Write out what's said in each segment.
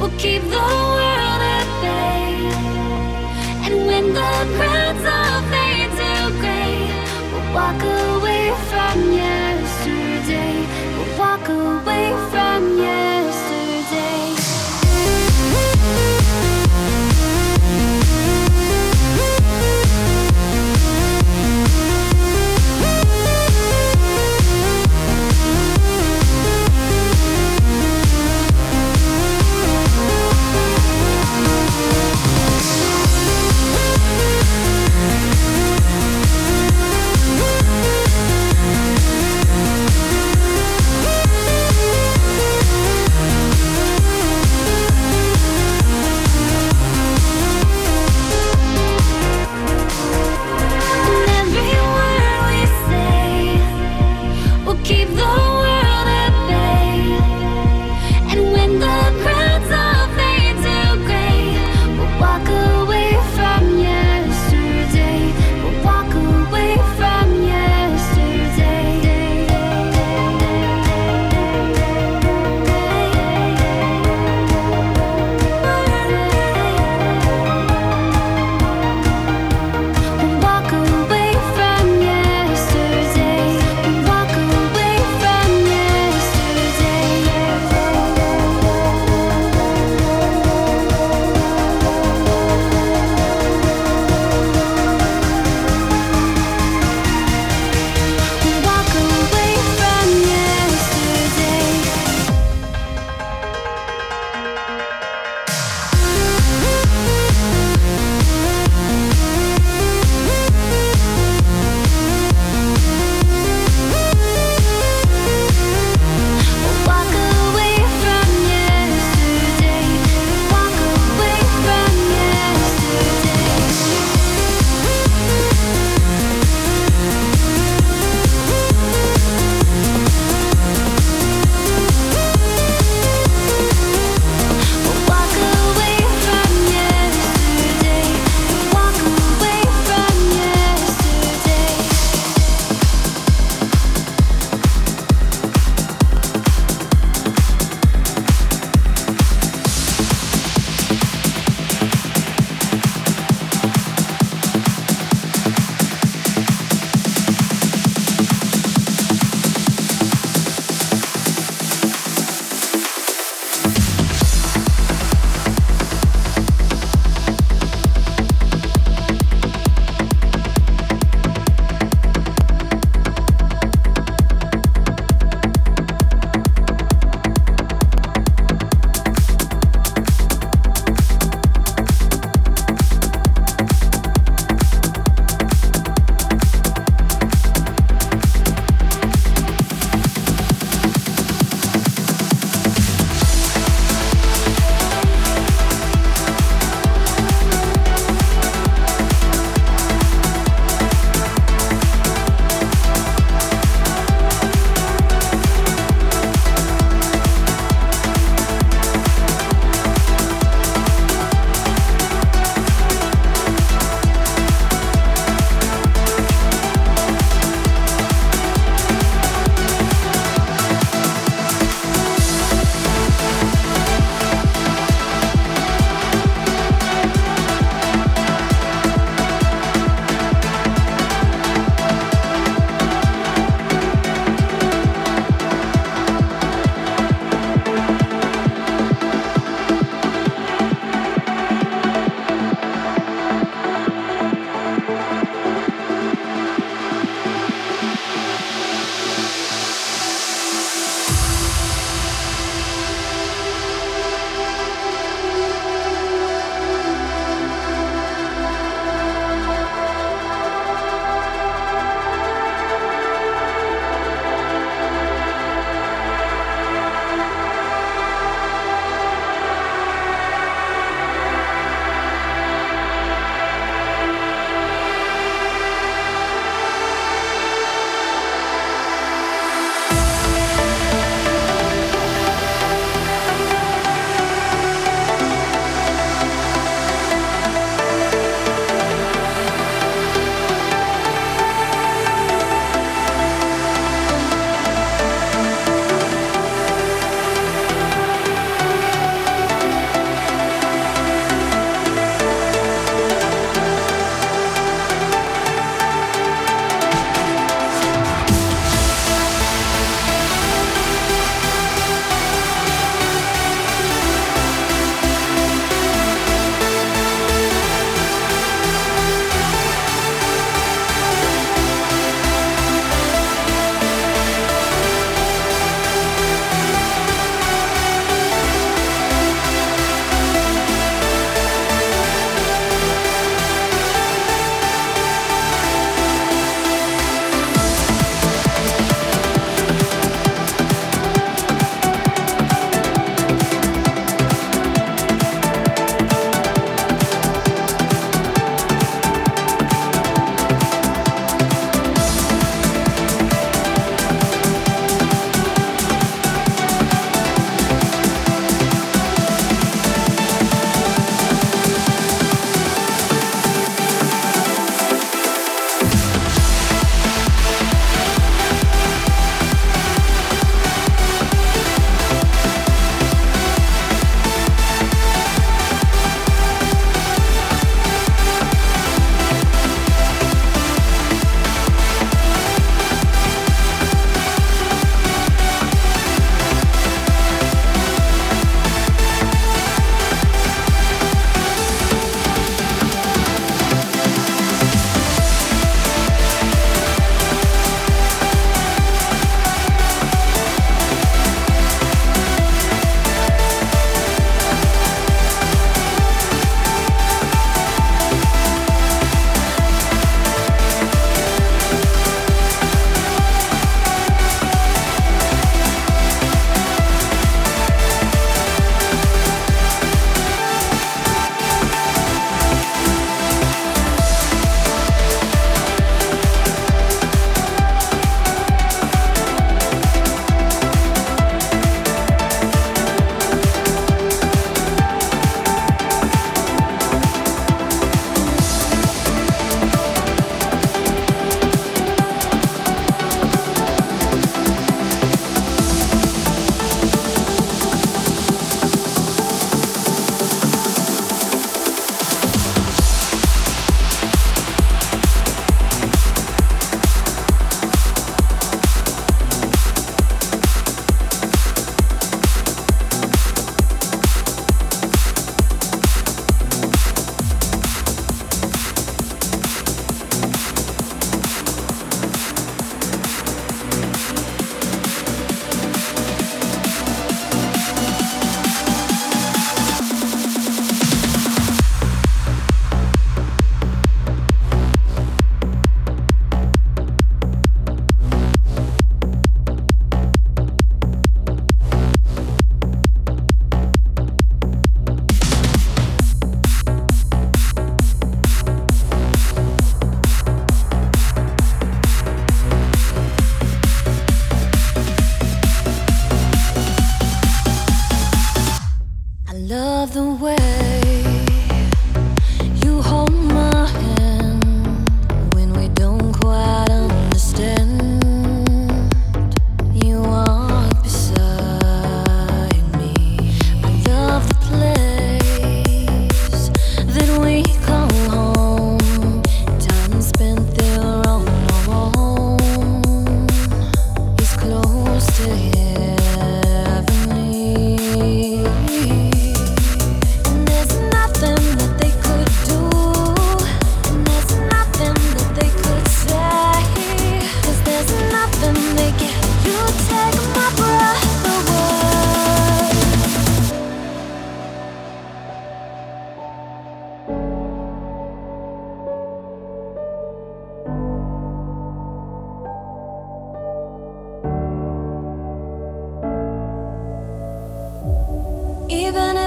will keep the world at bay. And when the crowds all fade to gray, we'll walk away.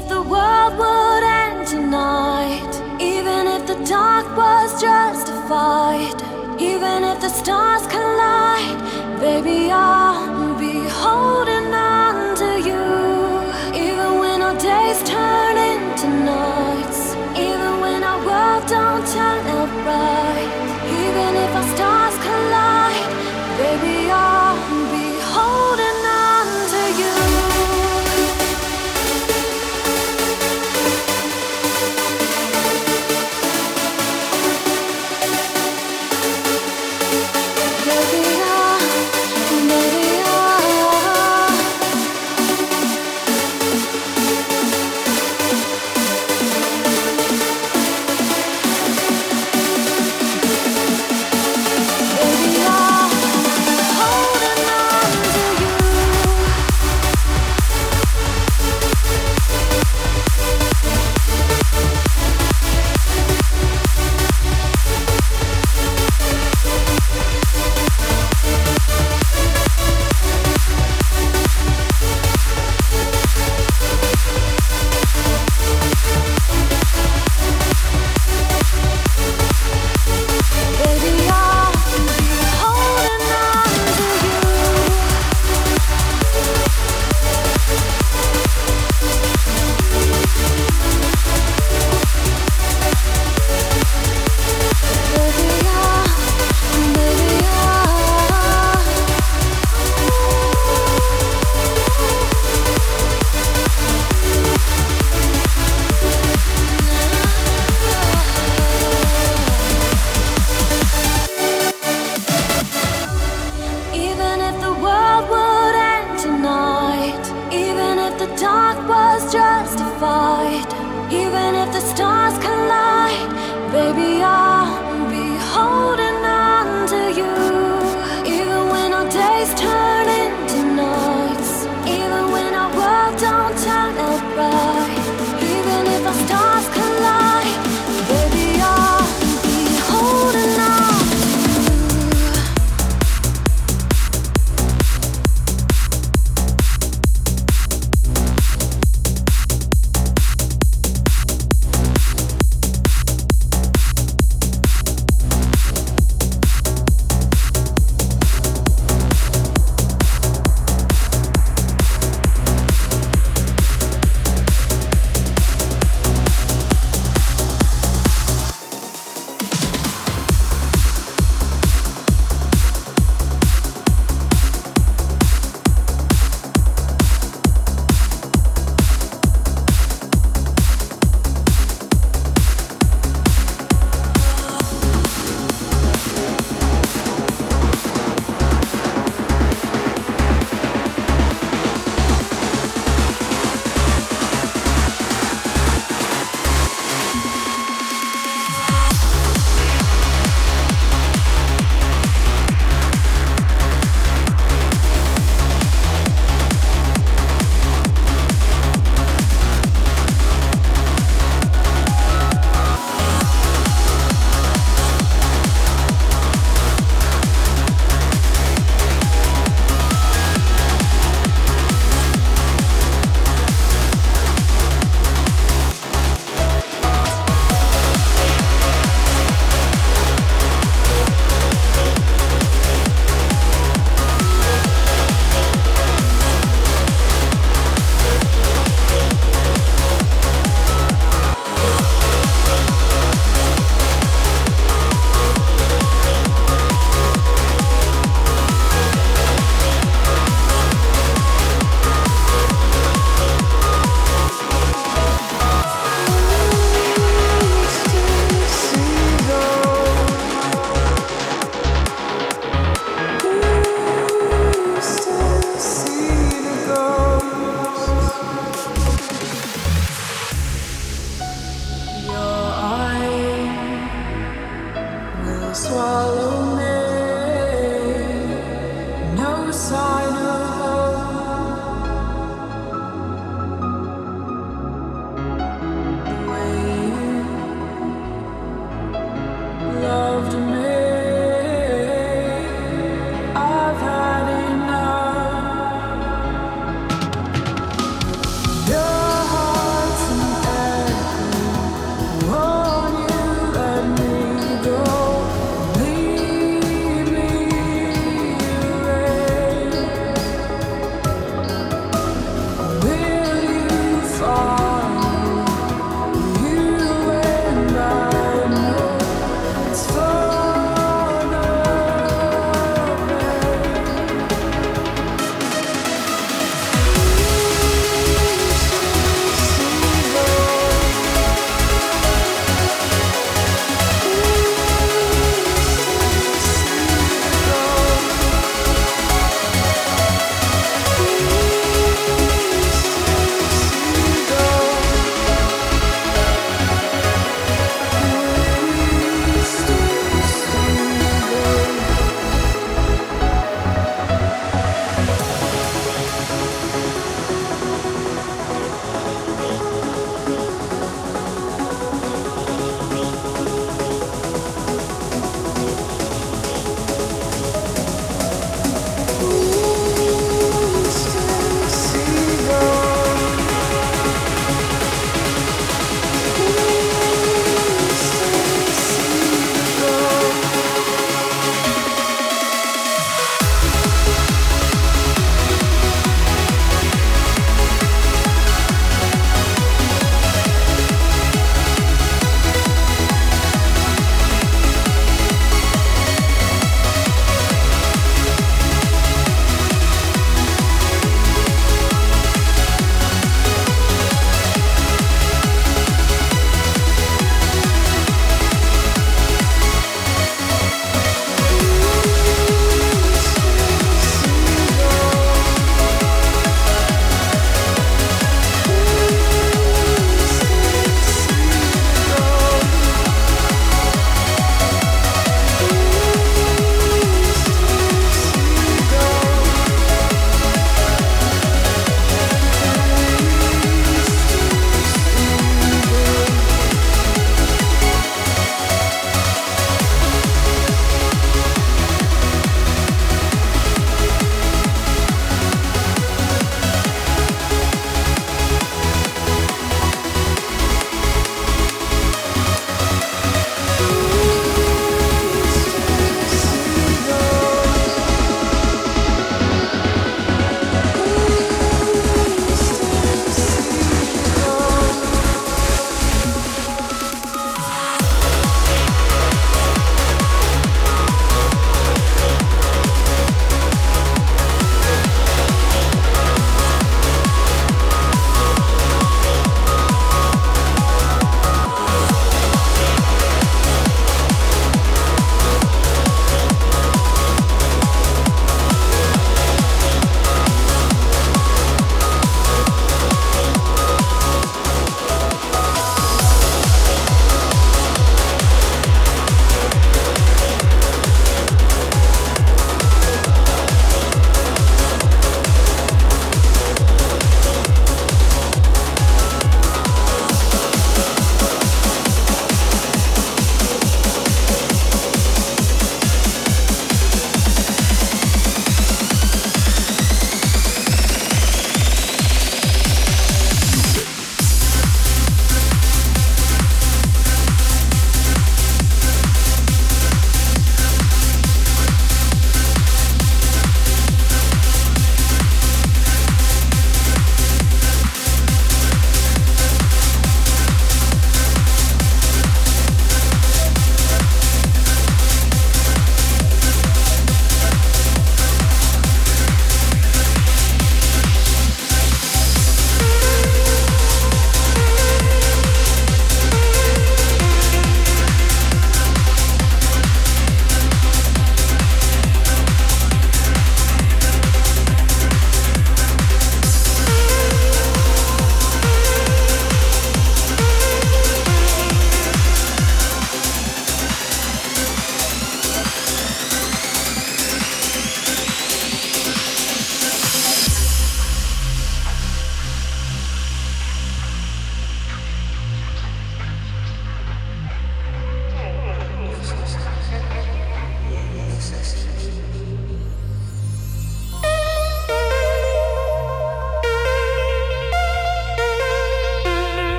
if the world would end tonight, even if the dark was justified, even if the stars collide, baby, I'll be holding.